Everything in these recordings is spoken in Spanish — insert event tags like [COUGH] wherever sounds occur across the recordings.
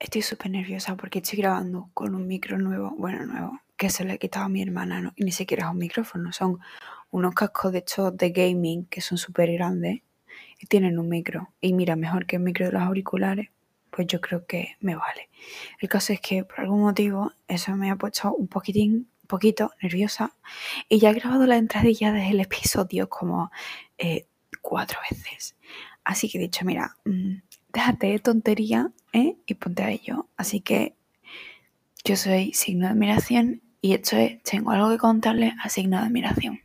estoy súper nerviosa porque estoy grabando con un micro nuevo, bueno, nuevo, que se le he quitado a mi hermana, ¿no? y ni siquiera es un micrófono, son unos cascos de estos de gaming que son súper grandes y tienen un micro. Y mira, mejor que el micro de los auriculares, pues yo creo que me vale. El caso es que por algún motivo eso me ha puesto un poquitín, un poquito nerviosa y ya he grabado la entradilla del episodio como eh, cuatro veces. Así que he dicho, mira, mm, déjate de tontería ¿eh? y ponte a ello. Así que yo soy signo de admiración y esto es, tengo algo que contarle a signo de admiración.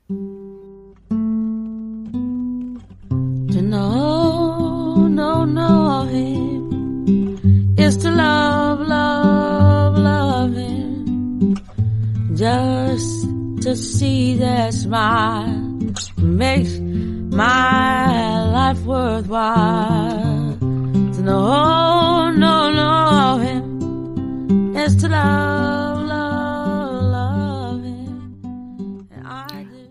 To see that smile makes my life worthwhile. No, no, to love, love, love.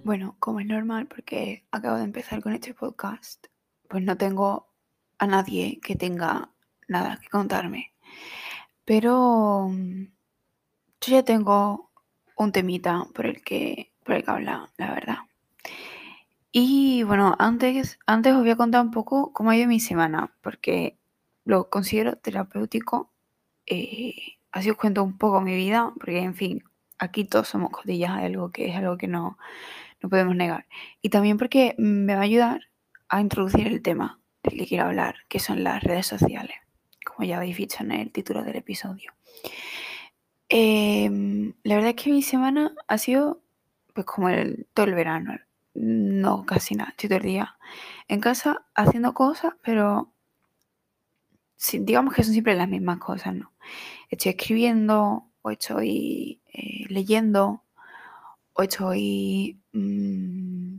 Bueno, como es normal, porque acabo de empezar con este podcast, pues no tengo a nadie que tenga nada que contarme. Pero mm, yo ya tengo un temita por el que, por el que hablar, la verdad. Y bueno, antes, antes os voy a contar un poco cómo ha ido mi semana, porque lo considero terapéutico. Eh, así os cuento un poco mi vida, porque en fin, aquí todos somos codillas algo que es algo que no, no podemos negar. Y también porque me va a ayudar a introducir el tema del que quiero hablar, que son las redes sociales, como ya habéis visto en el título del episodio. Em, la verdad es que mi semana ha sido pues como todo el verano, no, casi nada. Estoy todo el día en casa haciendo cosas, pero digamos que son siempre las mismas cosas, ¿no? Estoy escribiendo, o estoy eh, leyendo, o estoy mm,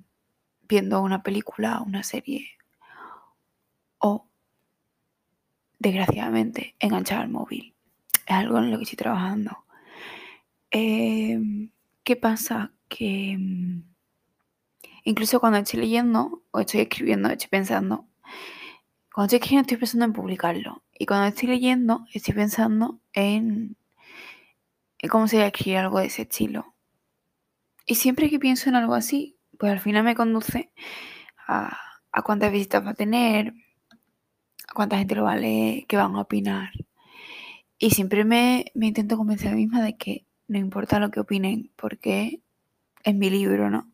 viendo una película, una serie, o desgraciadamente enganchar el móvil. Es algo en lo que estoy trabajando. Em, ¿Qué pasa? Que mm, Incluso cuando estoy leyendo o estoy escribiendo, estoy pensando. Cuando estoy escribiendo estoy pensando en publicarlo. Y cuando estoy leyendo estoy pensando en, cómo sería escribir algo de ese estilo. Y siempre que pienso en algo así, pues al final me conduce a, cuántas visitas va a tener, a cuánta gente lo va a leer, qué van a opinar. Y siempre me, me intento convencer a mí misma de que no importa lo que opinen, porque es mi libro, ¿no?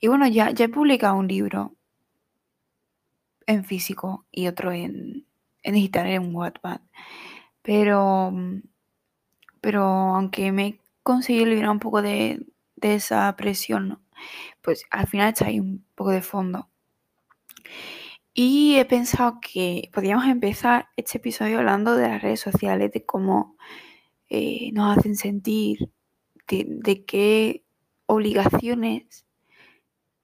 Y bueno, ya, ya he publicado un libro en físico y otro en, digital, en Wattpad. Pero, pero aunque me he conseguido liberar un poco de, esa presión, pues al final está ahí un poco de fondo. Y he pensado que podríamos empezar este episodio hablando de las redes sociales, de cómo eh, nos hacen sentir, de qué obligaciones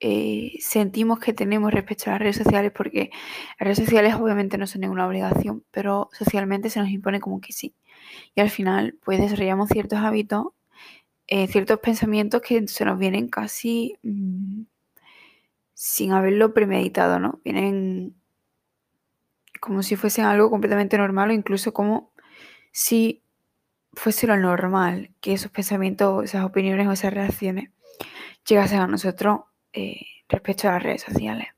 eh, sentimos que tenemos respecto a las redes sociales, porque las redes sociales obviamente no son ninguna obligación, pero socialmente se nos impone como que sí. Y al final, pues desarrollamos ciertos hábitos, eh, ciertos pensamientos que se nos vienen casi mm, sin haberlo premeditado, ¿no? Vienen como si fuesen algo completamente normal o incluso como si fuese lo normal que esos pensamientos, esas opiniones o esas reacciones llegasen a nosotros eh, respecto a las redes sociales.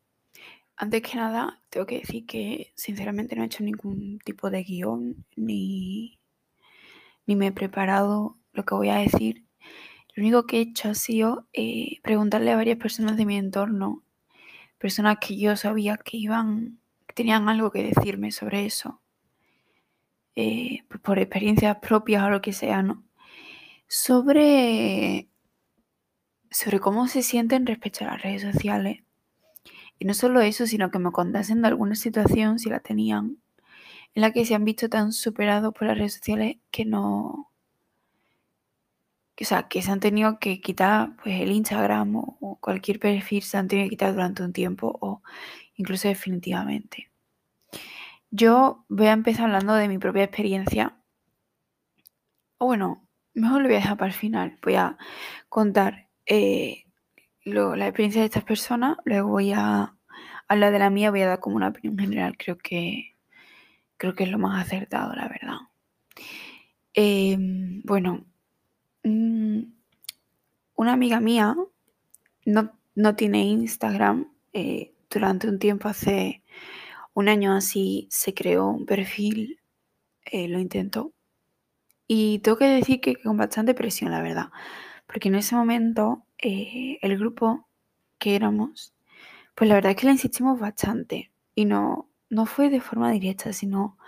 Antes que nada, tengo que decir que sinceramente no he hecho ningún tipo de guion ni, ni me he preparado lo que voy a decir. Lo único que he hecho ha sido eh, preguntarle a varias personas de mi entorno, personas que yo sabía que iban, que tenían algo que decirme sobre eso, eh, pues por experiencias propias o lo que sea, ¿no? Sobre sobre cómo se sienten respecto a las redes sociales. Y no solo eso, sino que me contasen de alguna situación, si la tenían, en la que se han visto tan superados por las redes sociales que no... O sea, que se han tenido que quitar pues, el Instagram o, cualquier perfil, se han tenido que quitar durante un tiempo o incluso definitivamente. Yo voy a empezar hablando de mi propia experiencia. O bueno, mejor lo voy a dejar para el final. Voy a contar eh, la experiencia de estas personas, luego voy a hablar de la mía, voy a dar como una opinión general, creo que, creo que es lo más acertado, la verdad. Em, bueno, mm, una amiga mía no, no tiene Instagram. Eh, durante un tiempo, hace un año así, se creó un perfil, eh, lo intentó. Y tengo que decir que con bastante presión, la verdad. Porque en ese momento, eh, el grupo que éramos, pues la verdad es que le insistimos bastante. Y no, no fue de forma directa, sino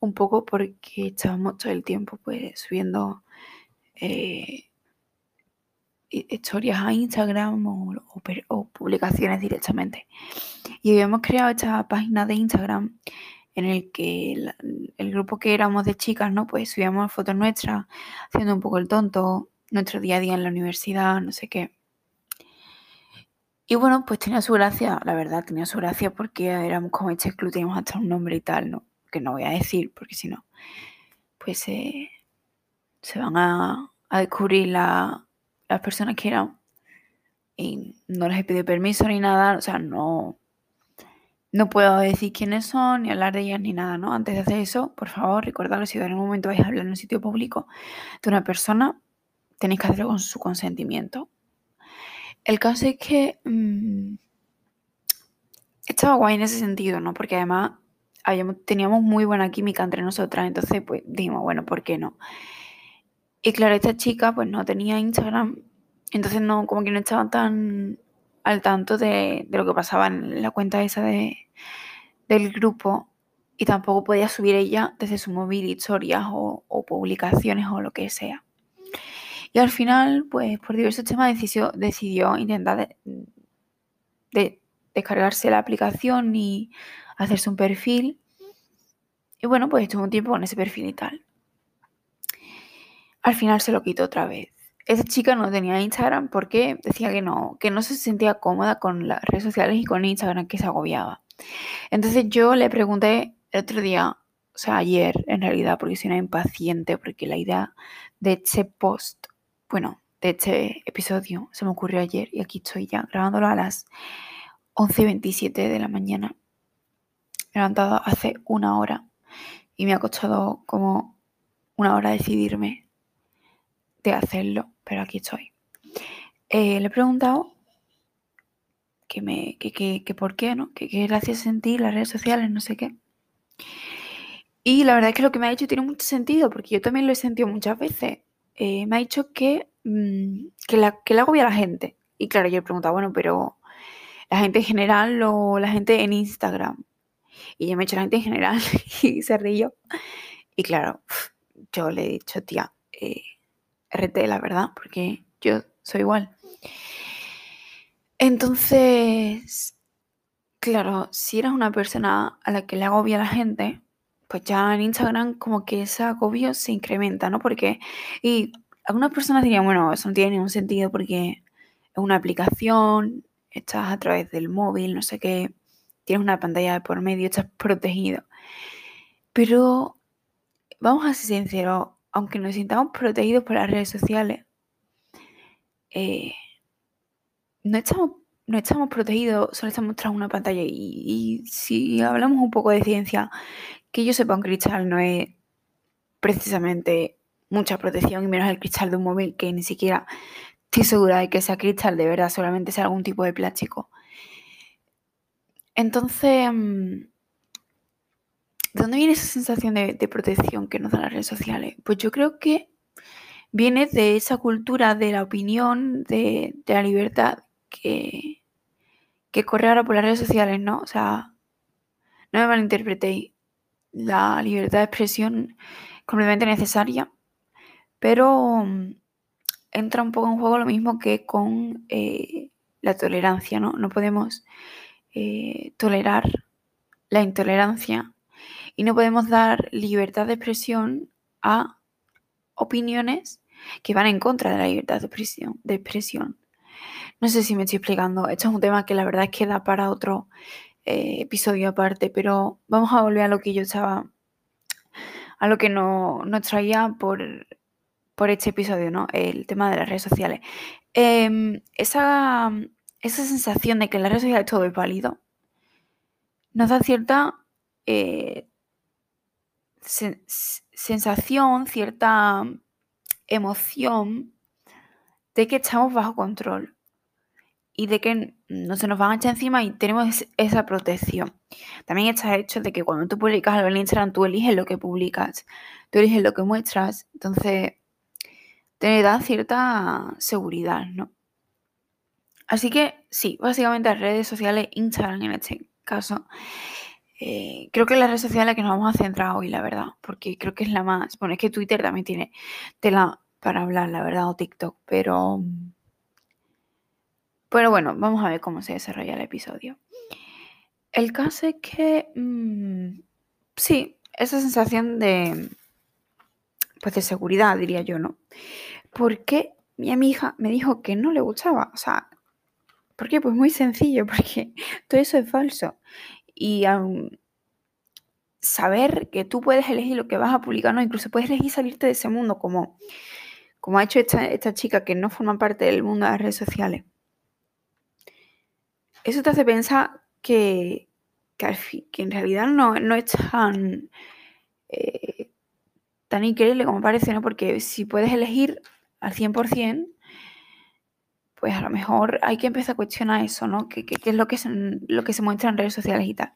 un poco porque estábamos todo el tiempo pues subiendo eh, historias a Instagram o, publicaciones directamente. Y habíamos creado esta página de Instagram en el que el, grupo que éramos de chicas, ¿no? Pues subíamos fotos nuestras, haciendo un poco el tonto, nuestro día a día en la universidad, no sé qué. Y bueno, pues tenía su gracia, la verdad, tenía su gracia porque éramos como este club, teníamos hasta un nombre y tal, ¿no? Que no voy a decir, porque si no, pues se van a, descubrir las personas que eran. Y no les he pedido permiso ni nada, o sea, no, no puedo decir quiénes son, ni hablar de ellas, ni nada, ¿no? Antes de hacer eso, por favor, recordadlo, si en algún momento vais a hablar en un sitio público de una persona, tenéis que hacerlo con su consentimiento. El caso es que mm, estaba guay en ese sentido, ¿no? Porque además teníamos muy buena química entre nosotras, entonces pues dijimos, bueno, ¿por qué no? Y claro, esta chica pues no tenía Instagram, entonces no, como que no estaba tan al tanto de, lo que pasaba en la cuenta esa de, del grupo y tampoco podía subir ella desde su móvil historias o, o publicaciones o lo que sea. Y al final, pues por diversos temas decidió, decidió intentar de, descargarse la aplicación y hacerse un perfil. Y bueno, pues estuvo un tiempo con ese perfil y tal. Al final se lo quitó otra vez. Esa chica no tenía Instagram porque decía que no, que no se sentía cómoda con las redes sociales y con Instagram, que se agobiaba. Entonces yo le pregunté el otro día, o sea, ayer en realidad, porque soy una impaciente, porque la idea de ese post bueno, de este episodio se me ocurrió ayer y aquí estoy ya grabándolo a las 11.27 de la mañana. he levantado hace una hora y me ha costado como una hora decidirme de hacerlo, pero aquí estoy. Eh, le he preguntado que, me, que, por qué, ¿no? Que qué gracias sentir las redes sociales, no sé qué. Y la verdad es que lo que me ha dicho tiene mucho sentido, porque yo también lo he sentido muchas veces. Eh, me ha dicho que, mm, que, la, que le agobia a la gente. Y claro, yo le preguntaba, bueno, pero la gente en general o la gente en Instagram. Y ella me ha dicho la gente en general [LAUGHS] y se río. Y claro, yo le he dicho, tía, eh, RT, la verdad, porque yo soy igual. Entonces, claro, si eres una persona a la que le agobia la gente, pues ya en Instagram como que ese agobio se incrementa, ¿no? Porque, y algunas personas dirían, bueno, eso no tiene ningún sentido porque es una aplicación, estás a través del móvil, no sé qué, tienes una pantalla de por medio, estás protegido. Pero vamos a ser sinceros, aunque nos sintamos protegidos por las redes sociales, eh, no estamos no estamos protegidos, solo estamos tras una pantalla. Y, si hablamos un poco de ciencia, que yo sepa, un cristal no es precisamente mucha protección y menos el cristal de un móvil que ni siquiera estoy segura de que sea cristal de verdad, solamente sea algún tipo de plástico. Entonces, mm, ¿de dónde viene esa sensación de, protección que nos dan las redes sociales? Pues yo creo que viene de esa cultura de la opinión, de, la libertad que, que corre ahora por las redes sociales, ¿no? O sea, no me malinterpretéis la libertad de expresión completamente necesaria, pero mm, entra un poco en juego lo mismo que con eh, la tolerancia, ¿no? No podemos eh, tolerar la intolerancia y no podemos dar libertad de expresión a opiniones que van en contra de la libertad. De expresión. No sé si me estoy explicando. Esto es un tema que la verdad es que da para otro eh, episodio aparte, pero vamos a volver a lo que yo estaba, a lo que nos traía por, por este episodio, ¿no? El tema de las redes sociales. Em, esa, esa sensación de que en las redes sociales todo es válido nos da cierta eh, sensación, cierta emoción de que estamos bajo control y de que no se nos van a echar encima y tenemos esa protección. También está el hecho de que cuando tú publicas algo en Instagram, tú eliges lo que publicas, tú eliges lo que muestras, entonces te da cierta seguridad, ¿no? Así que sí, básicamente las redes sociales, Instagram en este caso, eh, creo que es la red social en la que nos vamos a centrar hoy, la verdad, porque creo que es la más, bueno, es que Twitter también tiene tela para hablar, la verdad, o TikTok, pero... Pero bueno, vamos a ver cómo se desarrolla el episodio. El caso es que, mm, sí, esa sensación de, pues de seguridad, diría yo, ¿no? Porque mi amiga me dijo que no le gustaba, o sea, ¿por qué? Pues muy sencillo, [LAUGHS] porque todo eso es falso. Y saber que tú puedes elegir lo que vas a publicar, no, incluso puedes elegir salirte de ese mundo, como, como ha hecho esta, esta chica que no forma parte del mundo de las redes sociales. Eso te hace pensar que, que, en realidad no, no es tan, eh, increíble como parece. Porque si puedes elegir al 100%, pues a lo mejor hay que empezar a cuestionar eso, ¿no? ¿Qué, es lo que, lo que se muestra en redes sociales y tal?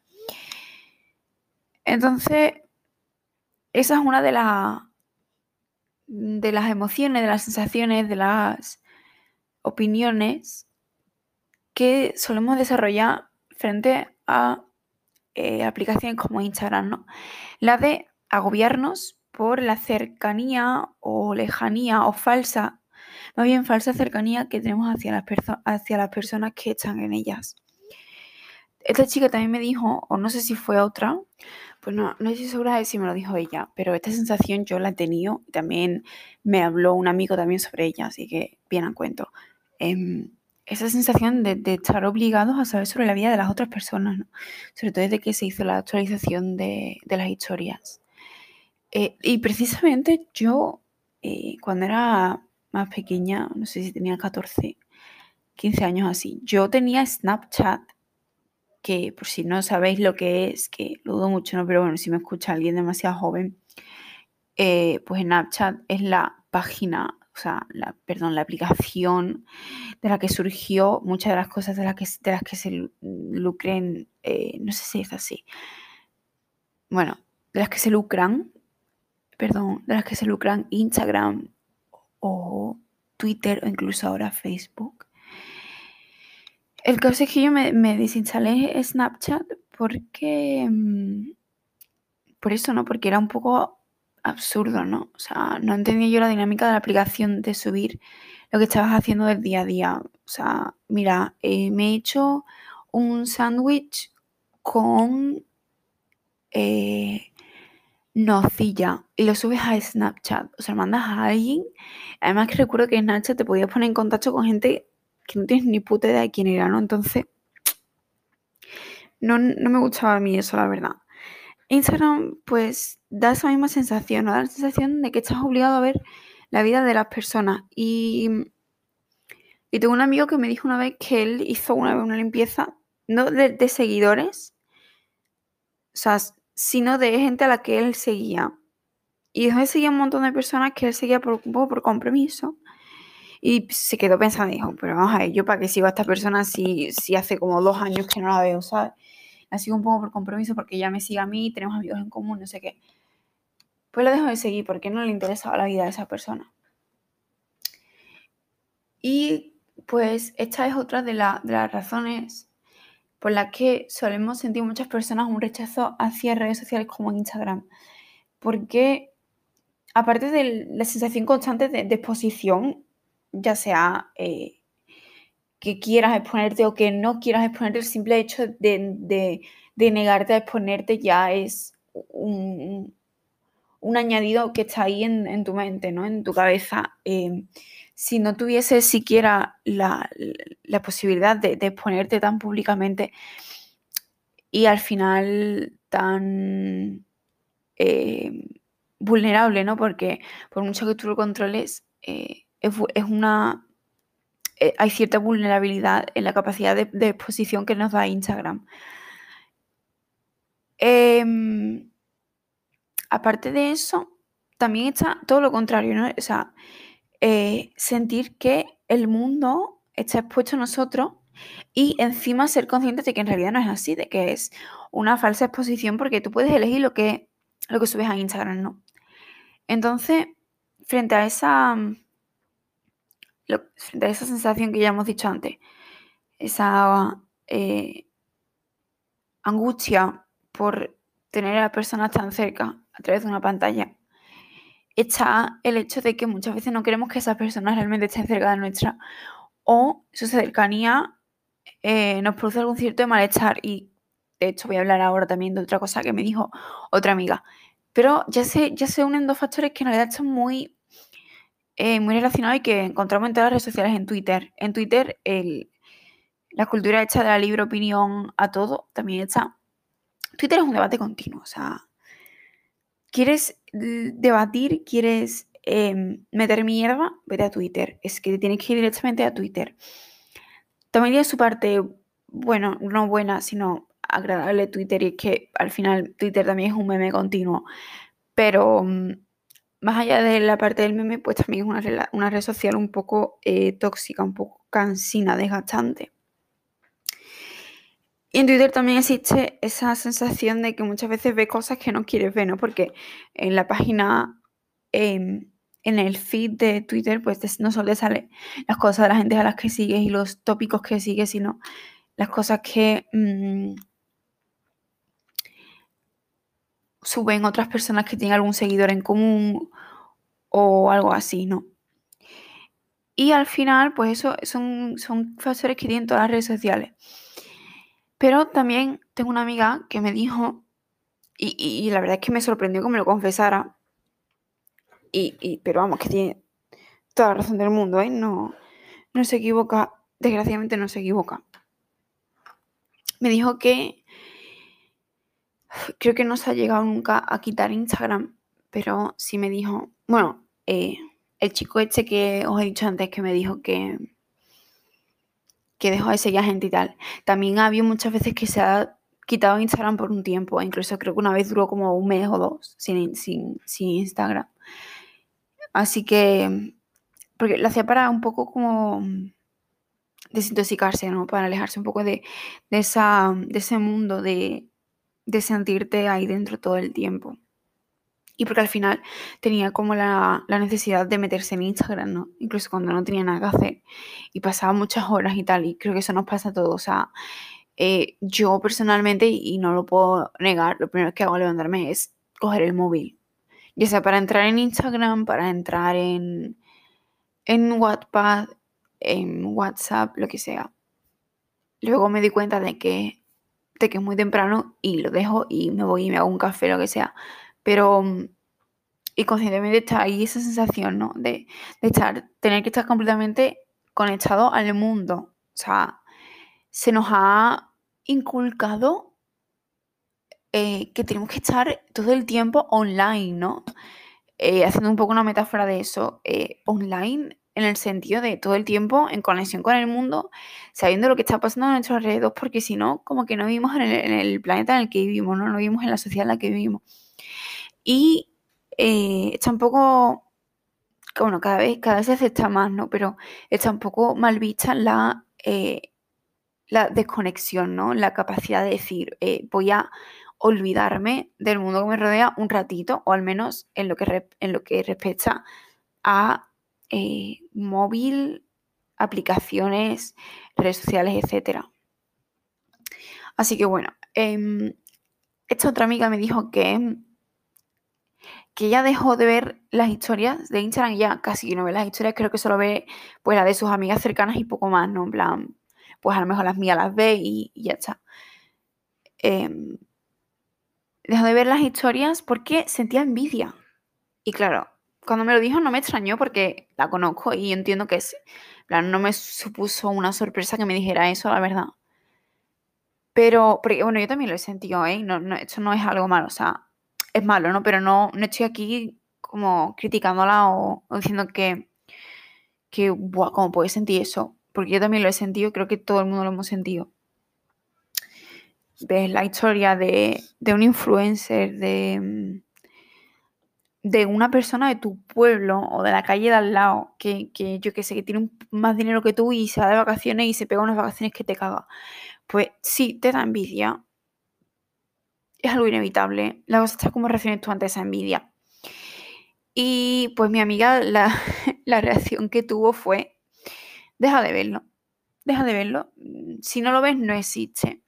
Entonces, esa es una de, las de las emociones, de las sensaciones, de las opiniones que solemos desarrollar frente a eh, aplicaciones como Instagram, ¿no? La de agobiarnos por la cercanía o lejanía o falsa, más bien falsa cercanía que tenemos hacia las, hacia las personas que están en ellas. Esta chica también me dijo, o no sé si fue otra, pues no, no estoy segura de si me lo dijo ella, pero esta sensación yo la he tenido también me habló un amigo también sobre ella, así que bien a cuento. Em, esa sensación de, estar obligados a saber sobre la vida de las otras personas, sobre todo desde que se hizo la actualización de, las historias. Eh, y precisamente yo, eh, cuando era más pequeña, no sé si tenía 14, 15 años así, yo tenía Snapchat, que por si no sabéis lo que es, que lo dudo mucho, ¿no? pero bueno, si me escucha alguien demasiado joven, eh, pues Snapchat es la página o sea, la, perdón, la aplicación de la que surgió muchas de las cosas de las que, de las que se lucren, eh, no sé si es así, bueno, de las que se lucran, perdón, de las que se lucran Instagram o Twitter o incluso ahora Facebook. El caso es que yo me, me desinstalé Snapchat porque... Mm, por eso, ¿no? Porque era un poco absurdo, ¿no? O sea, no entendía yo la dinámica de la aplicación de subir lo que estabas haciendo del día a día. O sea, mira, eh, me he hecho un sándwich con eh, nocilla y lo subes a Snapchat. O sea, mandas a alguien. Además que recuerdo que Snapchat te podías poner en contacto con gente que no tienes ni puta idea de quién era, ¿no? Entonces, no, no me gustaba a mí eso, la verdad. Instagram, pues, da esa misma sensación, Da la sensación de que estás obligado a ver la vida de las personas. Y, y tengo un amigo que me dijo una vez que él hizo una una limpieza, no de, seguidores, o sea, sino de gente a la que él seguía. Y después seguía un montón de personas que él seguía por, un poco por compromiso. Y se quedó pensando, dijo, pero vamos a ver, yo para qué sigo a esta persona si, si hace como dos años que no la veo, ¿sabes? La sigo un poco por compromiso porque ya me sigue a mí, tenemos amigos en común, no sé qué. Pues lo dejo de seguir porque no le interesaba la vida de esa persona. Y pues esta es otra de, de las razones por las que solemos sentir muchas personas un rechazo hacia redes sociales como Instagram. Porque aparte de la sensación constante de, exposición, ya sea eh, que quieras exponerte o que no quieras exponerte, el simple hecho de, negarte a exponerte ya es un, añadido que está ahí en, tu mente, ¿no? En tu cabeza. Eh, si no tuvieses siquiera la, posibilidad de, exponerte tan públicamente y al final tan eh, vulnerable, ¿no? Porque por mucho que tú lo controles, eh, es, una hay cierta vulnerabilidad en la capacidad de, exposición que nos da Instagram. Em, aparte de eso, también está todo lo contrario, ¿no? O sea, eh, sentir que el mundo está expuesto a nosotros y encima ser conscientes de que en realidad no es así, de que es una falsa exposición porque tú puedes elegir lo que, lo que subes a Instagram, ¿no? Entonces, frente a esa, frente a esa sensación que ya hemos dicho antes, esa eh, angustia por tener a personas tan cerca a través de una pantalla, está el hecho de que muchas veces no queremos que esas personas realmente estén cerca de nuestra o su cercanía eh, nos produce algún cierto malestar y de hecho voy a hablar ahora también de otra cosa que me dijo otra amiga. Pero ya se, ya se unen dos factores que en realidad están muy, eh, muy relacionados y que encontramos en todas las redes sociales en Twitter. En Twitter el, la cultura hecha de la libre opinión a todo también está. Twitter es un debate continuo, o sea, ¿quieres debatir? ¿Quieres em, meter mierda? Vete a Twitter. Es que tienes que ir directamente a Twitter. También tiene su parte, bueno, no buena, sino agradable Twitter y es que al final Twitter también es un meme continuo. Pero mm, más allá de la parte del meme, pues también es una, red social un poco eh, tóxica, un poco cansina, desgastante. Y en Twitter también existe esa sensación de que muchas veces ves cosas que no quieres ver, ¿no? Porque en la página, em, en el feed de Twitter, pues no solo te salen las cosas de la gente a las que sigues y los tópicos que sigues, sino las cosas que mm, suben otras personas que tienen algún seguidor en común o algo así, ¿no? Y al final, pues eso son, son factores que tienen todas las redes sociales. Pero también tengo una amiga que me dijo, y, la verdad es que me sorprendió que me lo confesara, y, pero vamos, que tiene toda la razón del mundo, ¿eh? No, no se equivoca, desgraciadamente no se equivoca. Me dijo que creo que no se ha llegado nunca a quitar Instagram, pero sí me dijo, bueno, eh, el chico este que os he dicho antes que me dijo que, que dejó de seguir gente y tal. También ha habido muchas veces que se ha quitado Instagram por un tiempo, incluso creo que una vez duró como un mes o dos sin, sin, Instagram. Así que, porque lo hacía para un poco como desintoxicarse, ¿no? Para alejarse un poco de, esa, de ese mundo de, de sentirte ahí dentro todo el tiempo. Y porque al final tenía como la, necesidad de meterse en Instagram, ¿no? Incluso cuando no tenía nada que hacer. Y pasaba muchas horas y tal. Y creo que eso nos pasa a todos. O sea, eh, yo personalmente, y no lo puedo negar, lo primero que hago al levantarme es coger el móvil. Ya sea para entrar en Instagram, para entrar en, en WhatsApp, en WhatsApp, lo que sea. Luego me di cuenta de que, de que es muy temprano y lo dejo y me voy y me hago un café, lo que sea pero mm, y conscientemente está ahí esa sensación, ¿no? De, estar, tener que estar completamente conectado al mundo. O sea, se nos ha inculcado eh, que tenemos que estar todo el tiempo online, ¿no? Eh, haciendo un poco una metáfora de eso, eh, online en el sentido de todo el tiempo en conexión con el mundo, sabiendo lo que está pasando a nuestro alrededor, porque si no, como que no vivimos en el, en el planeta en el que vivimos, ¿no? No vivimos en la sociedad en la que vivimos. Y eh, está un poco, bueno, cada vez, cada vez se acepta más, ¿no? Pero está un poco mal vista la, eh, la desconexión, ¿no? La capacidad de decir, eh, voy a olvidarme del mundo que me rodea un ratito, o al menos en lo que, en lo que respecta a móvil, aplicaciones, redes sociales, etc. Así que bueno, em, esta otra amiga me dijo que que ella dejó de ver las historias de Instagram, ya casi no ve las historias, creo que solo ve pues la de sus amigas cercanas y poco más, ¿no? En plan, pues a lo mejor las mías las ve y, ya está. Em, dejó de ver las historias porque sentía envidia. Y claro, cuando me lo dijo no me extrañó porque la conozco y entiendo que es, plan, no me supuso una sorpresa que me dijera eso, la verdad. Pero, porque bueno, yo también lo he sentido, ¿eh? No, esto no es algo malo, o sea, es malo, ¿no? Pero no, no estoy aquí como criticándola o, diciendo que, que buah, ¿cómo puedes sentir eso? Porque yo también lo he sentido, creo que todo el mundo lo hemos sentido. Ves la historia de, un influencer, de, de una persona de tu pueblo o de la calle de al lado, que, que yo que sé, que tiene más dinero que tú y se va de vacaciones y se pega unas vacaciones que te caga. Pues sí, te da envidia. Es algo inevitable. La cosa está como reacciones tú ante esa envidia. Y pues mi amiga, la, [LAUGHS] la reacción que tuvo fue, deja de verlo, deja de verlo. Si no lo ves, no existe.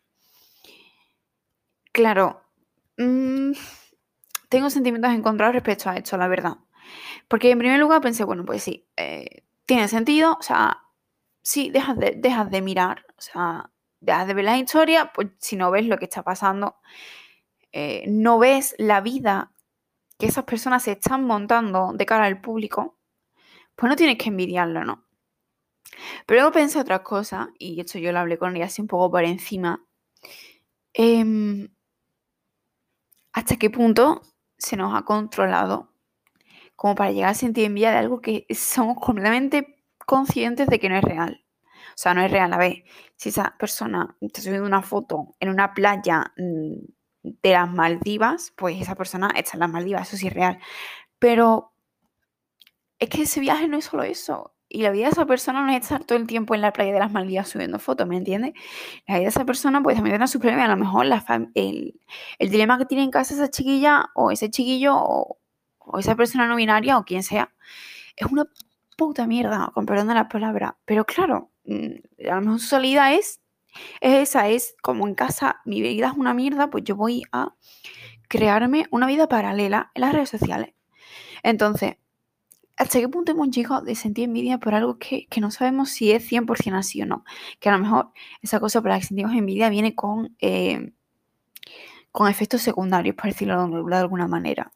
Claro, mmm, tengo sentimientos encontrados respecto a esto, la verdad. Porque en primer lugar pensé, bueno, pues sí, eh, tiene sentido, o sea, sí, dejas de, dejas de mirar, o sea, dejas de ver la historia, pues si no ves lo que está pasando, eh, no ves la vida que esas personas se están montando de cara al público, pues no tienes que envidiarlo, ¿no? Pero luego pensé otras cosas, y esto yo lo hablé con ella así un poco por encima. Em, ¿Hasta qué punto se nos ha controlado como para llegar a sentir envidia de algo que somos completamente conscientes de que no es real. O sea, no es real. A ver, si esa persona está subiendo una foto en una playa mm, de las Maldivas, pues esa persona está en las Maldivas, eso sí es real. Pero es que ese viaje no es solo eso. Y la vida de esa persona no es estar todo el tiempo en la playa de las Maldivas subiendo fotos, ¿me entiendes? La vida de esa persona pues también tiene su problema. A lo mejor el, dilema que tiene en casa esa chiquilla o ese chiquillo o, esa persona no binaria o quien sea es una puta mierda, con perdón de la palabra. Pero claro, mm, a lo mejor su salida es esa, es como en casa mi vida es una mierda, pues yo voy a crearme una vida paralela en las redes sociales. Entonces, ¿Hasta qué punto hemos llegado de sentir envidia por algo que, no sabemos si es 100% así o no? Que a lo mejor esa cosa por la que sentimos envidia viene con, eh, con efectos secundarios, por decirlo de alguna manera.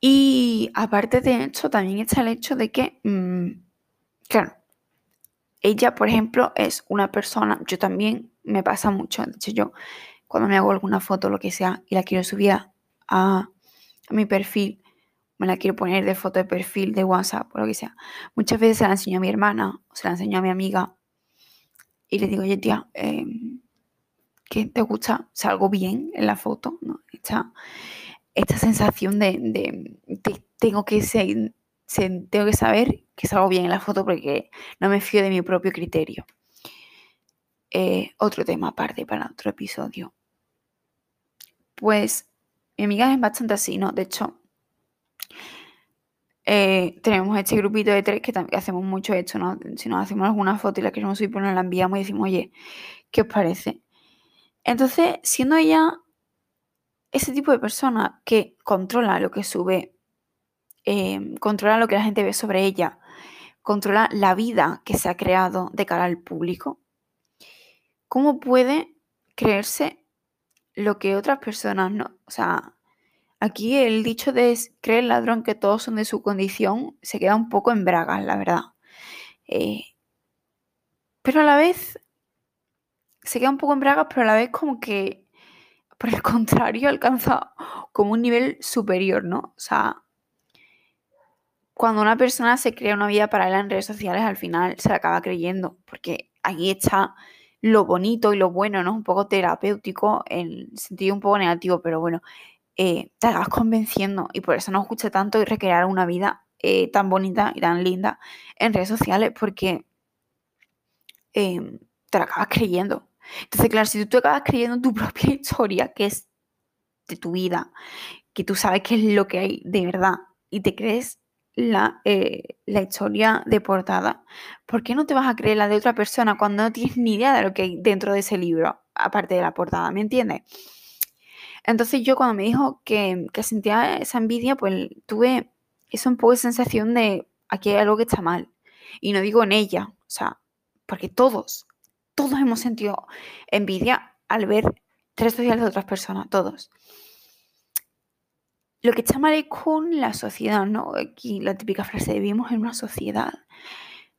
Y aparte de esto, también está el hecho de que, mm, claro, ella, por ejemplo, es una persona, yo también me pasa mucho, de hecho yo cuando me hago alguna foto lo que sea y la quiero subir a, mi perfil, me la quiero poner de foto de perfil de WhatsApp o lo que sea. Muchas veces se la enseño a mi hermana o se la enseño a mi amiga y le digo, oye tía, em, ¿qué te gusta? ¿Salgo bien en la foto? ¿No? Esta, esta sensación de, tengo, que ser, tengo que saber que salgo bien en la foto porque no me fío de mi propio criterio. Eh, otro tema aparte para otro episodio. Pues mi amiga es bastante así, ¿no? De hecho, eh, tenemos este grupito de tres que hacemos mucho esto, ¿no? Si nos hacemos alguna foto y la queremos subir, pues nos la enviamos y decimos, oye, ¿qué os parece? Entonces, siendo ella ese tipo de persona que controla lo que sube, em, controla lo que la gente ve sobre ella, controla la vida que se ha creado de cara al público, ¿cómo puede creerse lo que otras personas no? O sea, Aquí el dicho de creer ladrón que todos son de su condición se queda un poco en bragas, la verdad. Eh, pero a la vez se queda un poco en bragas, pero a la vez como que, por el [LAUGHS] contrario, alcanza como un nivel superior, ¿no? O sea, cuando una persona se crea una vida paralela en redes sociales, al final se la acaba creyendo, porque aquí está lo bonito y lo bueno, ¿no? Un poco terapéutico en sentido un poco negativo, pero bueno, eh, te hagas convenciendo y por eso nos gusta tanto recrear una vida eh, tan bonita y tan linda en redes sociales porque em, te la acabas creyendo. Entonces, claro, si tú te acabas creyendo tu [LAUGHS] propia historia, que es de tu vida, que tú sabes qué es lo que hay de verdad y te crees la, eh, la, historia de portada, ¿por qué no te vas a creer la de otra persona cuando no tienes ni idea de lo que hay dentro de ese libro, aparte de la portada? ¿Me entiendes? Entonces yo cuando me dijo que, sentía esa envidia, pues tuve esa un poco de sensación de aquí hay algo que está mal. Y no digo en ella, o sea, porque todos, todos hemos sentido envidia al ver redes sociales de otras personas, todos. Lo que está mal es con la sociedad, ¿no? Aquí la típica frase vivimos en una sociedad.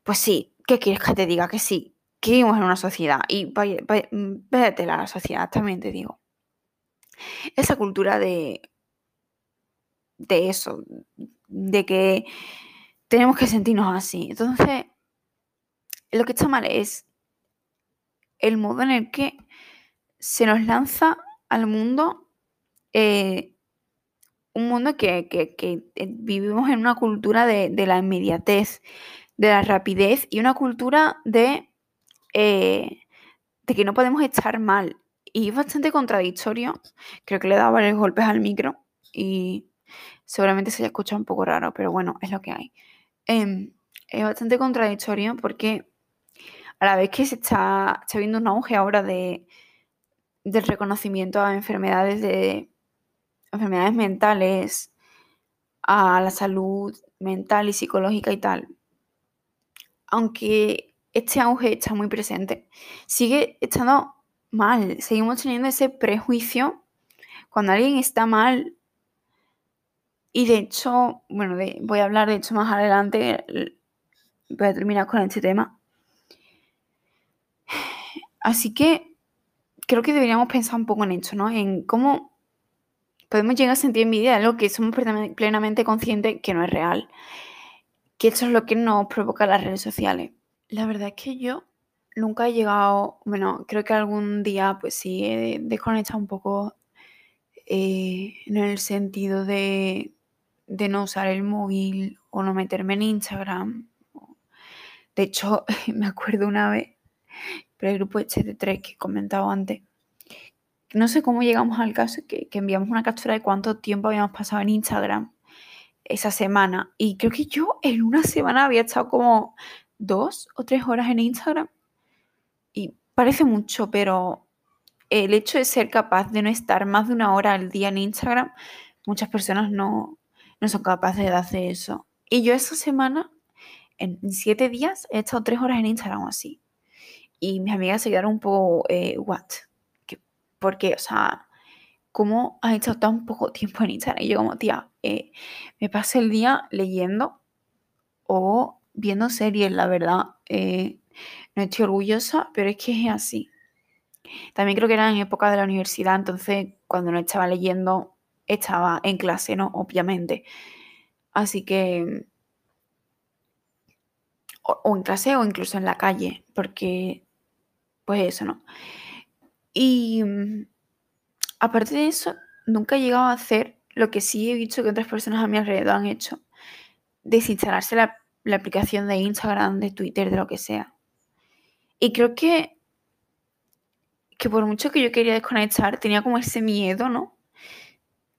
Pues sí, ¿qué quieres que te diga? Que sí, que vivimos en una sociedad. Y vaya, a la sociedad, también te digo esa cultura de, de eso, de que tenemos que sentirnos así. Entonces, lo que está mal es el modo en el que se nos lanza al mundo eh, un mundo que, eh, vivimos en una cultura de, la inmediatez, de la rapidez y una cultura de, eh, de que no podemos estar mal. Y es bastante contradictorio. Creo que le he dado varios golpes al micro y seguramente se haya escuchado un poco raro, pero bueno, es lo que hay. Em, es bastante contradictorio porque a la vez que se está, está viendo un auge ahora de, del reconocimiento a enfermedades de enfermedades mentales, a la salud mental y psicológica y tal, aunque este auge está muy presente, sigue estando mal. Seguimos teniendo ese prejuicio cuando alguien está mal. Y de hecho, bueno, voy a hablar de hecho más adelante, voy a terminar con este tema. Así que creo que deberíamos pensar un poco en esto, ¿no? En cómo podemos llegar a sentir envidia de algo que somos plenamente conscientes que no es real. Que eso es lo que nos provoca las redes sociales. La verdad es que yo nunca he llegado, bueno, creo que algún día pues sí he desconectado un poco eh, en el sentido de, de no usar el móvil o no meterme en Instagram. De hecho, [LAUGHS] me acuerdo una vez, pero el grupo este de tres que he comentado antes, no sé cómo llegamos al caso que, que enviamos una captura de cuánto tiempo habíamos pasado en Instagram esa semana. Y creo que yo en una semana había estado como dos o tres horas en Instagram. Y parece mucho, pero el hecho de ser capaz de no estar más de una hora al día en Instagram, muchas personas no, no son capaces de hacer eso. Y yo esa semana, en siete días, he estado tres horas en Instagram así. Y mis amigas se quedaron un poco, eh, what? Porque, o sea, ¿cómo has estado tan poco tiempo en Instagram? Y yo como, tía, eh, me pasé el día leyendo o viendo series, la verdad. Eh, no estoy orgullosa, pero es que es así. También creo que era en época de la universidad, entonces cuando no estaba leyendo, estaba en clase, ¿no? Obviamente. Así que... o en clase o incluso en la calle, porque... Pues eso, ¿no? Y mm, aparte de eso, nunca he llegado a hacer lo que sí he visto que otras personas a mi alrededor han hecho, desinstalarse la, la aplicación de Instagram, de Twitter, de lo que sea. Y creo que, que por mucho que yo quería desconectar, tenía como ese miedo, ¿no?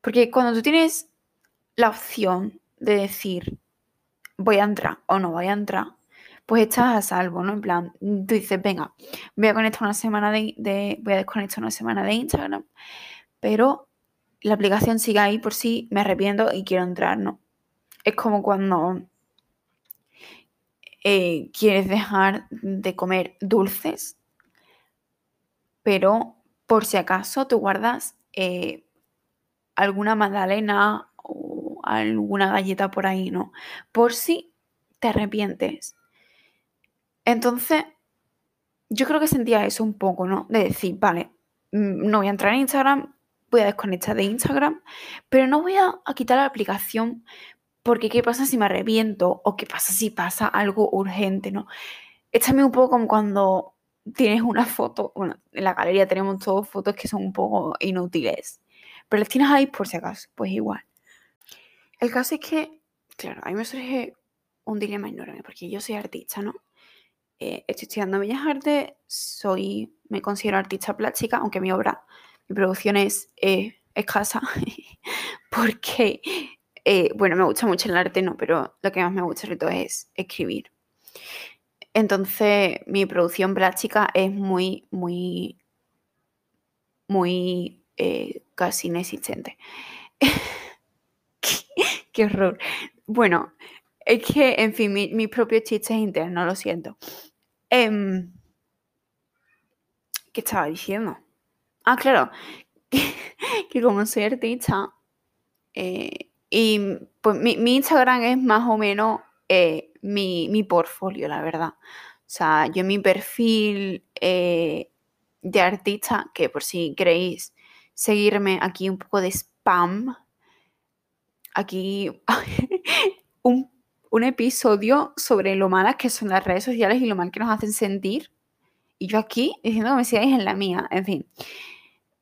Porque cuando tú tienes la opción de decir, voy a entrar o no voy a entrar, pues estás a salvo, ¿no? En plan, tú dices, venga, voy a conectar una semana de, voy a desconectar una semana de Instagram, pero la aplicación sigue ahí por si me arrepiento y quiero entrar, ¿no? Es como cuando eh, quieres dejar de comer dulces, pero por si acaso tú guardas eh, alguna magdalena o alguna galleta por ahí, ¿no? Por si te arrepientes. Entonces, yo creo que sentía eso un poco, ¿no? De decir, vale, mm, no voy a entrar en Instagram, voy a desconectar de Instagram, pero no voy a, quitar la aplicación porque qué pasa si me arrepiento o qué pasa si pasa algo urgente, ¿no? Es también un poco como cuando tienes una foto, bueno, en la galería tenemos todas fotos que son un poco inútiles, pero las tienes ahí por si acaso, pues igual. El caso es que, claro, a mí me surge un dilema enorme, porque yo soy artista, ¿no? Eh, estoy estudiando Bellas Artes, soy, me considero artista plástica, aunque mi obra, mi producción es eh, escasa, [LAUGHS] porque, eh, bueno, me gusta mucho el arte, no, pero lo que más me gusta sobre todo es escribir. Entonces, mi producción plástica es muy, muy, muy casi inexistente. [LAUGHS] qué, horror. Bueno, es que, en fin, mi, mi propio chiste es interno, lo siento. Em, ¿Qué estaba diciendo? Ah, claro, [LAUGHS] que, como soy artista, eh, y pues mi, Instagram es más o menos eh, mi, mi, portfolio, la verdad. O sea, yo mi perfil eh, de artista, que por si queréis seguirme aquí un poco de spam, aquí [LAUGHS] un un episodio sobre lo malas que son las redes sociales y lo mal que nos hacen sentir. Y yo aquí diciendo que me sigáis en la mía, en fin.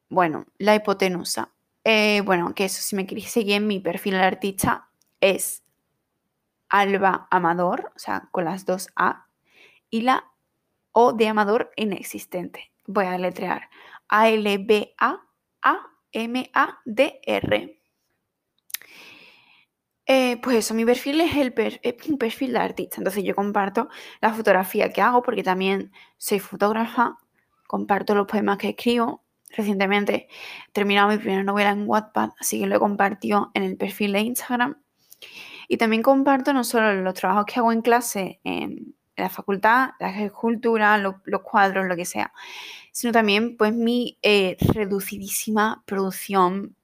Bueno, la hipotenusa. Eh, bueno, que eso, si me queréis seguir en mi perfil de artista, es Alba Amador, o sea, con las dos A, y la O de Amador inexistente. Voy a letrear A-L-B-A-A-M-A-D-R. Eh, pues eso, mi perfil es, el un perfil de artista. Entonces yo comparto la fotografía que hago porque también soy fotógrafa, comparto los poemas que escribo. Recientemente he terminado mi primera novela en Wattpad, así que lo he compartido en el perfil de Instagram. Y también comparto no solo los trabajos que hago en clase, en la facultad, la escultura, los, cuadros, lo que sea, sino también pues mi eh, reducidísima producción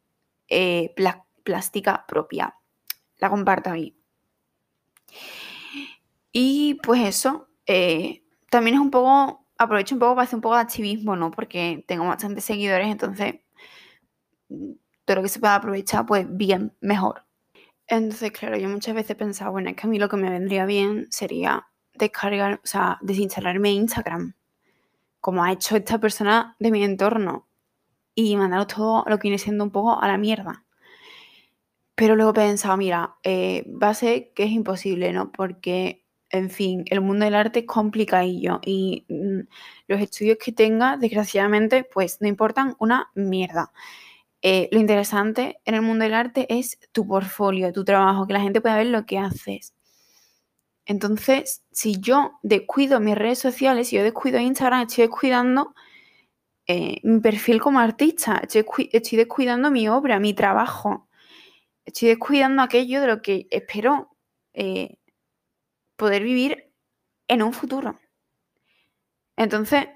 eh, plástica propia la comparto ahí. Y pues eso, eh, también es un poco, aprovecho un poco para hacer un poco de activismo, ¿no? Porque tengo bastantes seguidores, entonces todo lo que se pueda aprovechar, pues bien, mejor. Entonces, claro, yo muchas veces he pensado, bueno, es que a mí lo que me vendría bien sería descargar, o sea, desinstalarme Instagram, como ha hecho esta persona de mi entorno, y mandaros todo lo que viene siendo un poco a la mierda. Pero luego he pensado, mira, eh, va a ser que es imposible, ¿no? Porque, en fin, el mundo del arte es complicadillo y mm, los estudios que tenga, desgraciadamente, pues no importan una mierda. Eh, lo interesante en el mundo del arte es tu portfolio, tu trabajo, que la gente pueda ver lo que haces. Entonces, si yo descuido mis redes sociales, si yo descuido Instagram, estoy descuidando eh, mi perfil como artista, estoy descuidando mi obra, mi trabajo estoy descuidando aquello de lo que espero eh, poder vivir en un futuro. Entonces,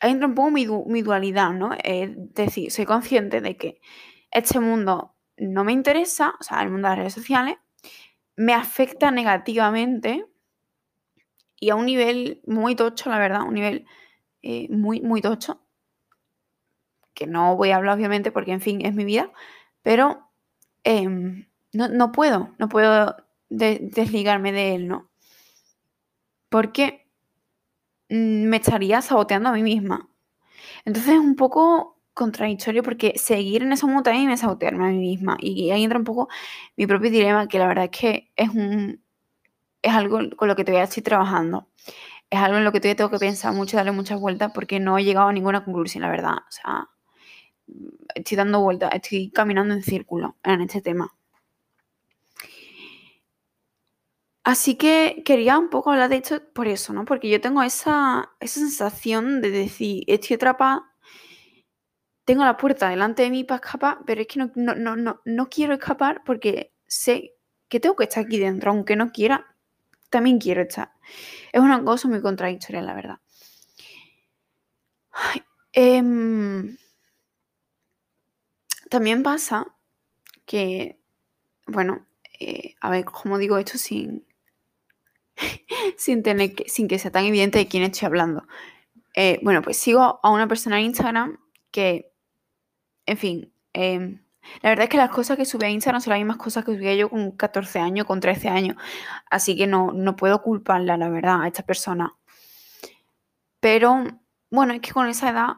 ahí entra un poco mi, dualidad, ¿no? Es decir, soy consciente de que este mundo no me interesa, o sea, el mundo de las redes sociales, me afecta negativamente y a un nivel muy tocho, la verdad, un nivel eh, muy, muy tocho, que no voy a hablar obviamente porque, en fin, es mi vida, pero Em, no, puedo, no puedo desligarme de él, ¿no? Porque mm, me estaría saboteando a mí misma. Entonces es un poco contradictorio porque seguir en esa montaña y me sabotearme a mí misma. Y ahí entra un poco mi propio dilema, que la verdad es que es un es algo con lo que todavía estoy trabajando. Es algo en lo que todavía tengo que pensar mucho, darle muchas vueltas, porque no he llegado a ninguna conclusión, la verdad. O sea, estoy dando vueltas, estoy caminando en círculo en este tema. Así que quería un poco hablar de esto por eso, ¿no? Porque yo tengo esa, sensación de decir, estoy atrapada, tengo la puerta delante de mí para escapar, pero es que no, no, no, no quiero escapar porque sé que tengo que estar aquí dentro, aunque no quiera, también quiero estar. Es una cosa muy contradictoria, la verdad. Em, también pasa que, bueno, eh, a ver, ¿cómo digo esto sin, [LAUGHS] sin, tener que, sin que sea tan evidente de quién estoy hablando? Eh, bueno, pues sigo a una persona en Instagram que, en fin, em, la verdad es que las cosas que sube a Instagram son las mismas cosas que subía yo con 14 años, con 13 años. Así que no, no puedo culparla, la verdad, a esta persona. Pero, bueno, es que con esa edad,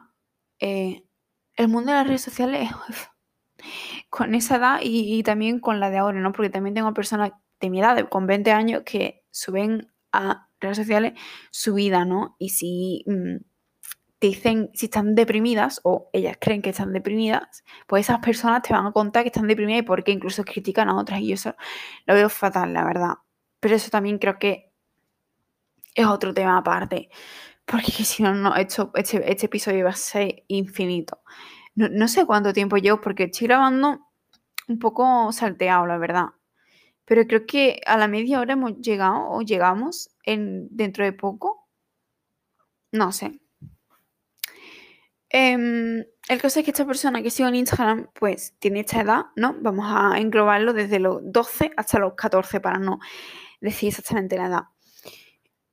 eh, el mundo de las redes sociales con esa edad y, también con la de ahora, ¿no? Porque también tengo personas de mi edad, con 20 años, que suben a redes sociales su vida, ¿no? Y si mm, te dicen si están deprimidas o ellas creen que están deprimidas, pues esas personas te van a contar que están deprimidas y por qué incluso critican a otras. Y eso lo veo fatal, la verdad. Pero eso también creo que es otro tema aparte. Porque [LAUGHS] si no, no este, este episodio va a ser infinito. No, sé cuánto tiempo llevo porque estoy grabando un poco salteado, la verdad. Pero creo que a la media hora hemos llegado o llegamos en, dentro de poco. No sé. Em, el caso es que esta persona que sigo en Instagram, pues tiene esta edad, ¿no? Vamos a englobarlo desde los 12 hasta los 14 para no decir exactamente la edad.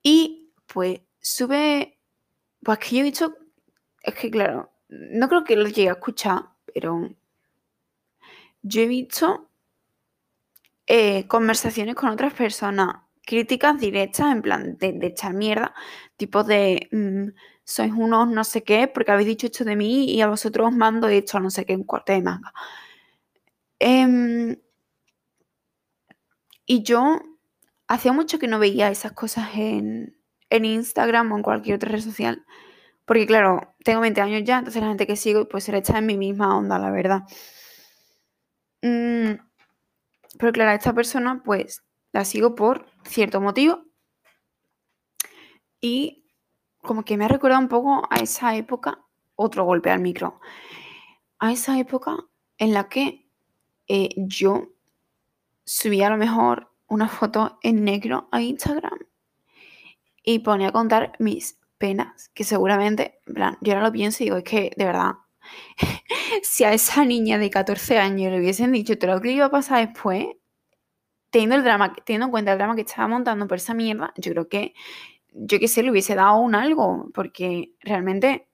Y pues sube, pues que yo he dicho, es que claro, no creo que lo llegue a escuchar, pero yo he visto eh, conversaciones con otras personas, críticas directas, en plan de, echar mierda, tipo de mm, sois unos no sé qué, porque habéis dicho esto de mí y a vosotros os mando esto, no sé qué, en corte de manga. Em, y yo hacía mucho que no veía esas cosas en Instagram o en cualquier otra red social. Porque claro, tengo 20 años ya, entonces la gente que sigo pues echa en mi misma onda, la verdad. Mm, pero claro, esta persona pues la sigo por cierto motivo. Y como que me ha recordado un poco a esa época, otro golpe al micro, a esa época en la que eh, yo subía a lo mejor una foto en negro a Instagram y ponía a contar mis penas, que seguramente, en plan, yo ahora lo pienso y digo, es que de verdad, [LAUGHS] si a esa niña de 14 años le hubiesen dicho todo lo que iba a pasar después, teniendo, el drama, teniendo en cuenta el drama que estaba montando por esa mierda, yo creo que, yo qué sé, le hubiese dado un algo, porque realmente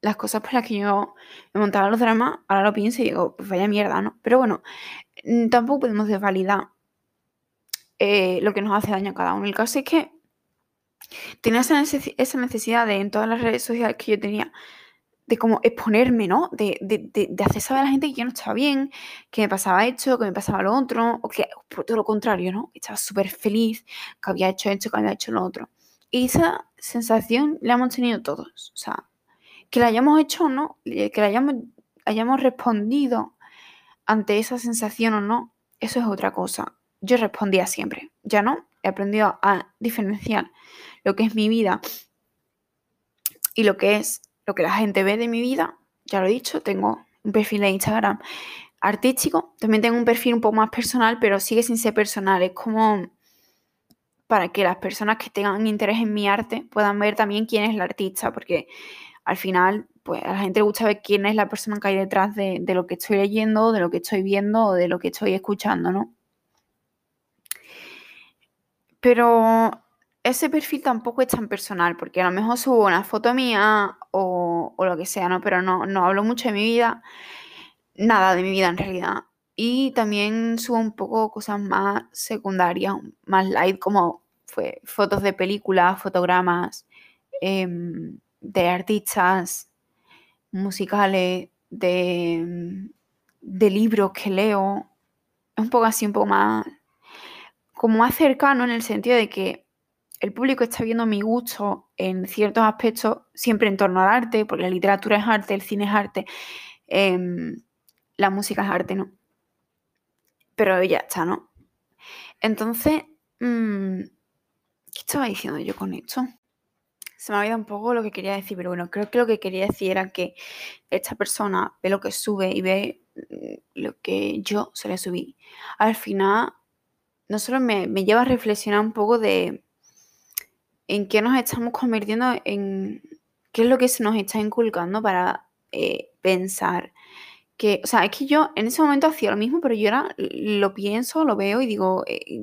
las cosas por las que yo me montaba los dramas, ahora lo pienso y digo, pues vaya mierda, ¿no? Pero bueno, mm, tampoco podemos desvalidar eh, lo que nos hace daño a cada uno. El caso es que tenía esa, necesidad de, en todas las redes sociales que yo tenía, de como exponerme, ¿no? De, hacer saber a la gente que yo no estaba bien, que me pasaba esto, que me pasaba lo otro, o que por todo lo contrario, ¿no? Estaba súper feliz, que había hecho esto, que había hecho lo otro. Y esa sensación la hemos tenido todos. O sea, que la hayamos hecho o no, que la hayamos, hayamos respondido ante esa sensación o no, eso es otra cosa. Yo respondía siempre, ya no, he aprendido a diferenciar lo que es mi vida y lo que es lo que la gente ve de mi vida. Ya lo he dicho, tengo un perfil de Instagram artístico, también tengo un perfil un poco más personal, pero sigue sin ser personal. Es como para que las personas que tengan interés en mi arte puedan ver también quién es el artista, porque al final, pues a la gente le gusta ver quién es la persona que hay detrás de, de lo que estoy leyendo, de lo que estoy viendo o de lo que estoy escuchando, ¿no? Pero ese perfil tampoco es tan personal, porque a lo mejor subo una foto mía o, lo que sea, ¿no? Pero no, no hablo mucho de mi vida, nada de mi vida en realidad. Y también subo un poco cosas más secundarias, más light, como fue, fotos de películas, fotogramas, em, de artistas musicales, de, de libros que leo. Es un poco así, un poco más como más cercano en el sentido de que el público está viendo mi gusto en ciertos aspectos, siempre en torno al arte, porque la literatura es arte, el cine es arte, em, la música es arte, ¿no? Pero ya está, ¿no? Entonces, mm, ¿qué estaba diciendo yo con esto? Se me ha olvidado un poco lo que quería decir, pero bueno, creo que lo que quería decir era que esta persona ve lo que sube y ve mm, lo que yo se le subí. Al final, no solo me, me lleva a reflexionar un poco de en qué nos estamos convirtiendo, en qué es lo que se nos está inculcando para eh, pensar. Que, o sea, es que yo en ese momento hacía lo mismo, pero yo ahora lo pienso, lo veo y digo, eh,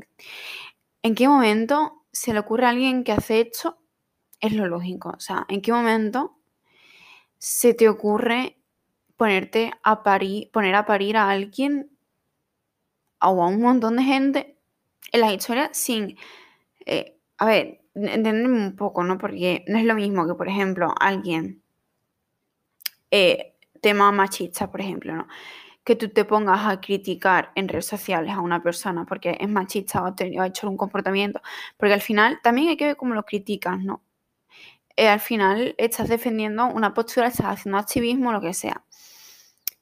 ¿en qué momento se le ocurre a alguien que hace esto? Es lo lógico. O sea, ¿en qué momento se te ocurre ponerte a parir, poner a parir a alguien o a un montón de gente en las historias sin. Eh, a ver, entenderme un poco, ¿no? Porque no es lo mismo que, por ejemplo, alguien, eh, tema machista, por ejemplo, ¿no? Que tú te pongas a criticar en redes sociales a una persona porque es machista o, ha hecho un comportamiento, porque al final también hay que ver cómo lo criticas, ¿no? Eh, al final estás defendiendo una postura, estás haciendo activismo, lo que sea.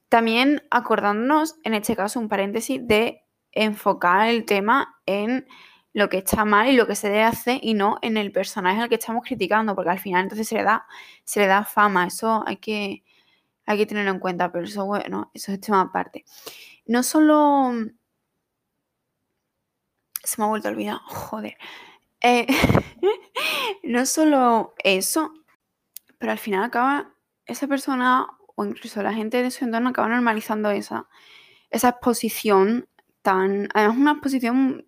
También acordándonos, en este caso, un paréntesis de enfocar el tema en lo que está mal y lo que se debe hacer y no en el personaje al que estamos criticando, porque al final entonces se le da, se le da fama, eso hay que, hay que tenerlo en cuenta, pero eso bueno, eso es tema aparte. No solo... Se me ha vuelto a olvidar, joder. Eh, [LAUGHS] no solo eso, pero al final acaba esa persona o incluso la gente de su entorno acaba normalizando esa, esa exposición tan... Además una exposición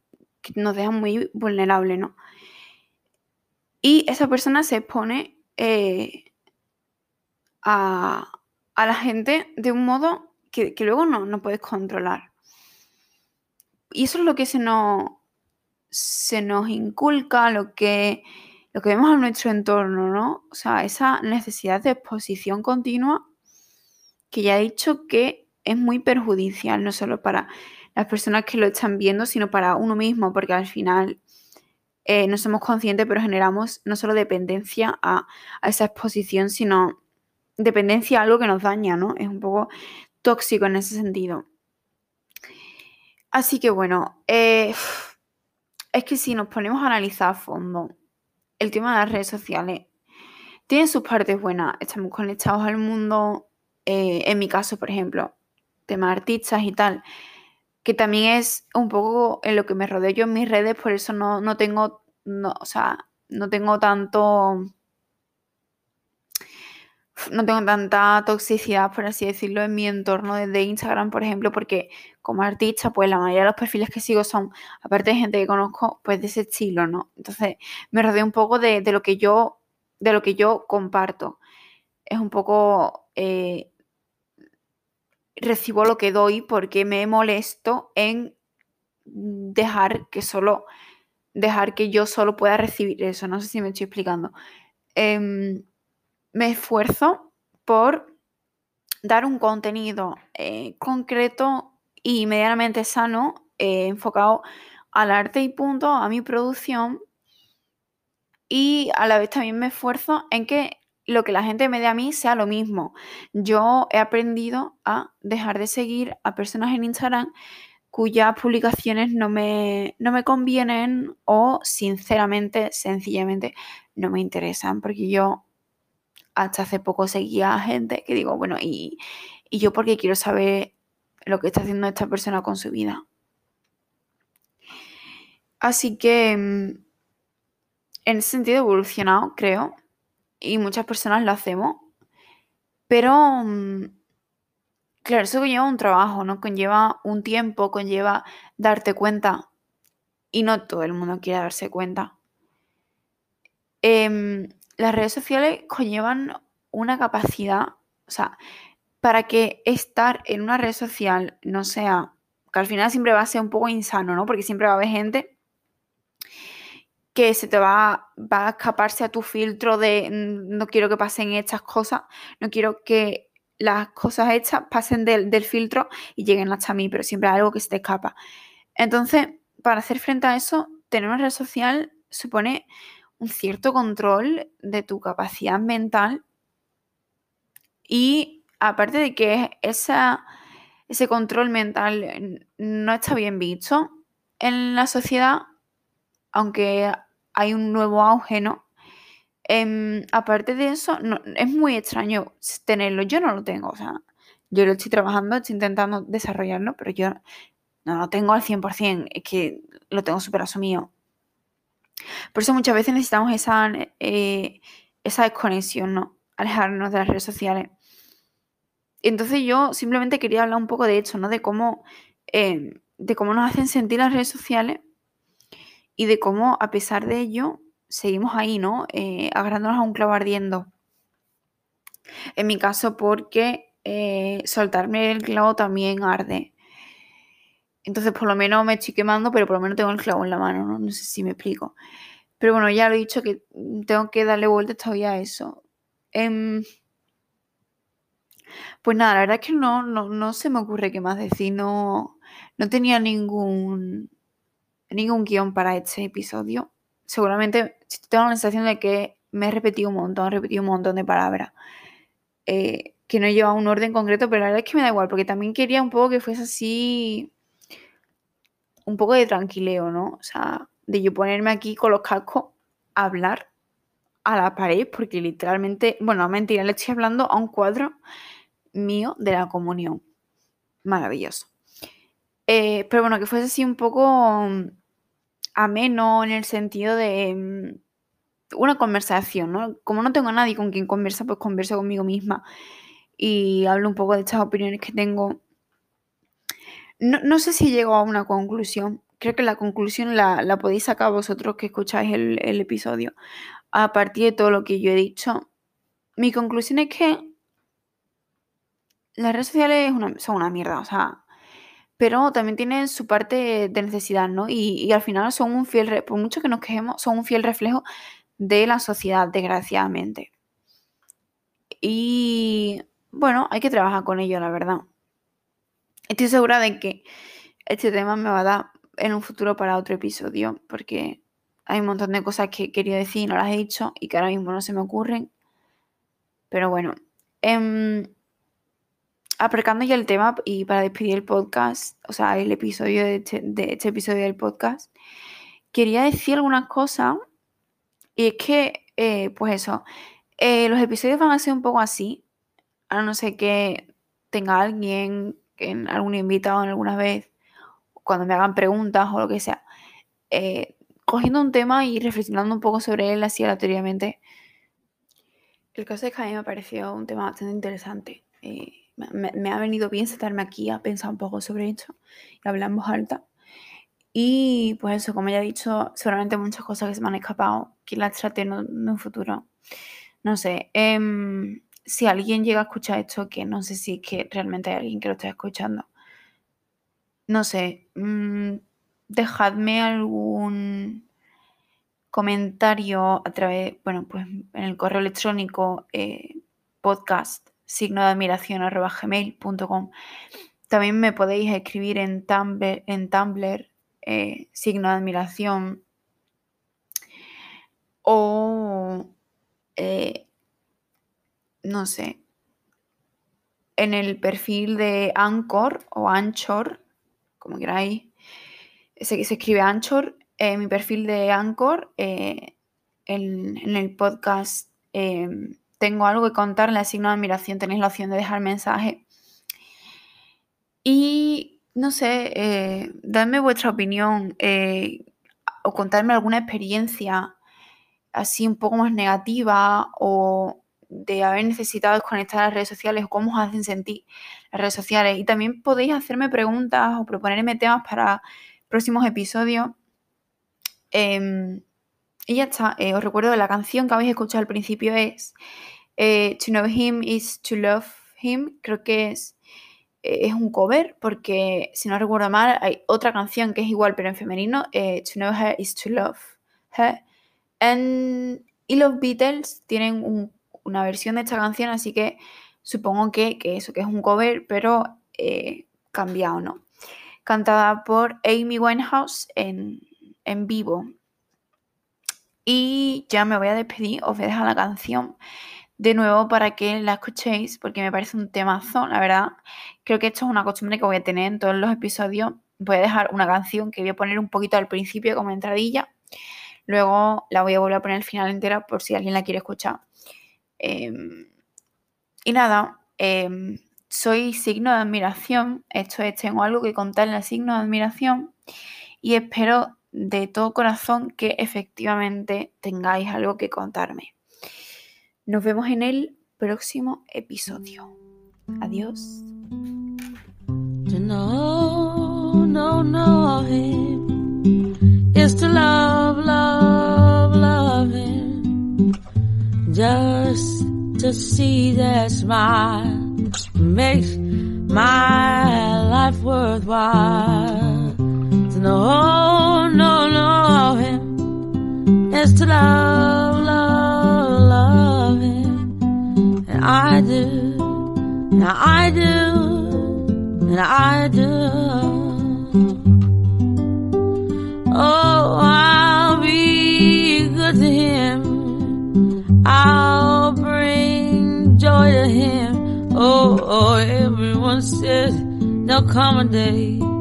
nos deja muy vulnerables, ¿no? Y esa persona se expone eh, a, la gente de un modo que, luego no, no, puedes controlar. Y eso es lo que se nos, se nos inculca, lo que, lo que vemos en nuestro entorno, ¿no? O sea, esa necesidad de exposición continua que ya he dicho que es muy perjudicial, no solo para las personas que lo están viendo, sino para uno mismo, porque al final eh, no somos conscientes, pero generamos no solo dependencia a, esa exposición, sino dependencia a algo que nos daña, ¿no? Es un poco tóxico en ese sentido. Así que bueno, eh, es que si nos ponemos a analizar a fondo el tema de las redes sociales, tiene sus partes buenas, estamos conectados al mundo, eh, en mi caso, por ejemplo, tema artistas y tal, que también es un poco en lo que me rodeo yo en mis redes, por eso no, no tengo, no, o sea, no tengo tanto, no tengo tanta toxicidad, por así decirlo, en mi entorno de Instagram, por ejemplo, porque como artista, pues la mayoría de los perfiles que sigo son, aparte de gente que conozco, pues de ese estilo, ¿no? Entonces me rodeo un poco de, lo que yo, de lo que yo comparto. Es un poco eh, recibo lo que doy porque me molesto en dejar que solo, dejar que yo solo pueda recibir eso. No sé si me estoy explicando. Em, me esfuerzo por dar un contenido eh, concreto y medianamente sano, eh, enfocado al arte y punto, a mi producción. Y a la vez también me esfuerzo en que lo que la gente me dé a mí sea lo mismo. Yo he aprendido a dejar de seguir a personas en Instagram cuyas publicaciones no me, no me convienen o sinceramente, sencillamente, no me interesan. Porque yo hasta hace poco seguía a gente que digo, bueno, y, y yo porque quiero saber lo que está haciendo esta persona con su vida. Así que mm, en ese sentido he evolucionado, creo y muchas personas lo hacemos, pero mm, claro, eso conlleva un trabajo, ¿no? Conlleva un tiempo, conlleva darte cuenta y no todo el mundo quiere darse cuenta. Em, las redes sociales conllevan una capacidad, o sea, para que estar en una red social no sea, que al final siempre va a ser un poco insano, ¿no? Porque siempre va a haber gente que se te va, va a escaparse a tu filtro de mm, no quiero que pasen estas cosas, no quiero que las cosas hechas pasen del, filtro y lleguen hasta mí, pero siempre hay algo que se te escapa. Entonces, para hacer frente a eso, tener una red social supone un cierto control de tu capacidad mental y aparte de que ese control mental no está bien visto en la sociedad, aunque hay un nuevo auge, ¿no? Em, aparte de eso, es muy extraño tenerlo. Yo no lo tengo, o sea, yo lo estoy trabajando, estoy intentando desarrollarlo, pero yo no lo tengo al 100%, es que lo tengo súper asumido. Por eso muchas veces necesitamos esa, eh, esa desconexión, ¿no? Alejarnos de las redes sociales. Entonces yo simplemente quería hablar un poco de esto, ¿no? De cómo, em, de cómo nos hacen sentir las redes sociales y de cómo, a pesar de ello, seguimos ahí, ¿no? Eh, agarrándonos a un clavo ardiendo. En mi caso, porque eh, soltarme el clavo también arde. Entonces, por lo menos me estoy quemando, pero por lo menos tengo el clavo en la mano, ¿no? No sé si me explico. Pero bueno, ya lo he dicho que tengo que darle vuelta todavía a eso. Em, pues nada, la verdad es que no, no, no se me ocurre qué más decir. No, no tenía ningún ningún guion para este episodio. Seguramente tengo la sensación de que me he repetido un montón, he repetido un montón de palabras. Eh, que no lleva un orden concreto, pero la verdad es que me da igual, porque también quería un poco que fuese así, un poco de tranquileo, ¿no? O sea, de yo ponerme aquí con los cascos a hablar a la pared, porque literalmente, bueno, mentira, le estoy hablando a un cuadro mío de la comunión. Maravilloso. Eh, pero bueno, que fuese así un poco ameno en el sentido de mm, una conversación, ¿no? Como no tengo a nadie con quien conversa, pues converso conmigo misma y hablo un poco de estas opiniones que tengo. No, sé si llego a una conclusión. Creo que la conclusión la, podéis sacar vosotros que escucháis el, episodio. A partir de todo lo que yo he dicho, mi conclusión es que las redes sociales son una mierda. O sea, pero también tienen su parte de necesidad, ¿no? Y, al final son un fiel, por mucho que nos quejemos, son un fiel reflejo de la sociedad, desgraciadamente. Y bueno, hay que trabajar con ello, la verdad. estoy segura de que este tema me va a dar en un futuro para otro episodio, porque hay un montón de cosas que quería decir y no las he dicho y que ahora mismo no se me ocurren. Pero bueno, eh, aparcando ya el tema y para despedir el podcast, o sea, el episodio de este, de este episodio del podcast, quería decir algunas cosas. Y es que, eh, pues eso, eh, los episodios van a ser un poco así, a no ser que tenga alguien, algún invitado alguna vez, cuando me hagan preguntas o lo que sea, eh, cogiendo un tema y reflexionando un poco sobre él así aleatoriamente. El caso es que a mí me pareció un tema bastante interesante. Me, ha venido bien sentarme aquí a pensar un poco sobre esto y hablar en voz alta. Y pues eso, como ya he dicho, seguramente muchas cosas que se me han escapado, que las trate en, un futuro. No sé, em, si alguien llega a escuchar esto, que no sé si es que realmente hay alguien que lo esté escuchando, no sé, mm, dejadme algún comentario a través, bueno, pues en el correo electrónico eh, podcast signo de admiración arroba gmail.com. También me podéis escribir en Tumblr, en Tumblr eh, signo de admiración o eh, no sé en el perfil de Anchor o Anchor como queráis que se escribe Anchor en mi perfil de Anchor eh, en, en, el podcast tengo algo que contar en la signo de admiración tenéis la opción de dejar mensaje y no sé, eh, dadme vuestra opinión eh, o contarme alguna experiencia así un poco más negativa o de haber necesitado desconectar las redes sociales o cómo os hacen sentir las redes sociales. Y también podéis hacerme preguntas o proponerme temas para próximos episodios. Em, y ya está. Eh, os recuerdo que la canción que habéis escuchado al principio es To Know Him is to Love Him. Creo que es es un cover, porque si no recuerdo mal, hay otra canción que es igual pero en femenino, eh, To Know Her is to Love Her. y los Beatles tienen una versión de esta canción, así que supongo que, eso, que es un cover, pero eh, cambiado, ¿no? Cantada por Amy Winehouse en, en vivo. Y ya me voy a despedir, os voy a dejar la canción de nuevo para que la escuchéis, porque me parece un temazo, la verdad. Creo que esto es una costumbre que voy a tener en todos los episodios. Voy a dejar una canción que voy a poner un poquito al principio como entradilla. Luego la voy a volver a poner al final entera por si alguien la quiere escuchar. Em, y nada, em, soy signo de admiración. Esto es, tengo algo que contar en el signo de admiración. Y espero de todo corazón que efectivamente tengáis algo que contarme. Nos vemos en el próximo episodio. Adiós. Makes my life worthwhile. To know, no, him is to love, love, love. Him. And I do, and I do, and I do. Oh, I'll be good to him. I'll bring joy to him. Oh, oh everyone says there'll come a day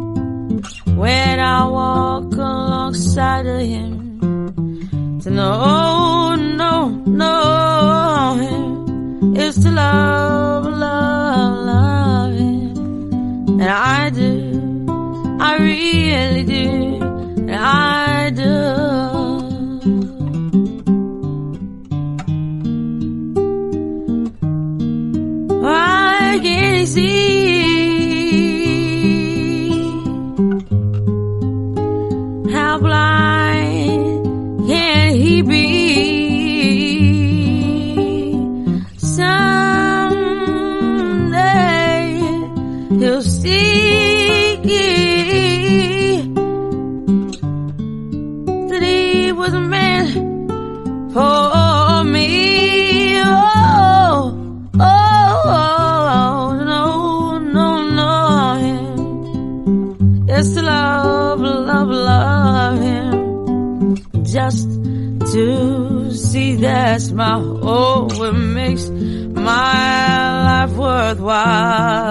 when I walk alongside of him to know, oh, no, no, him is to love, love, love him. And I do, I really do, and I do. Smile. Oh, it makes my life worthwhile.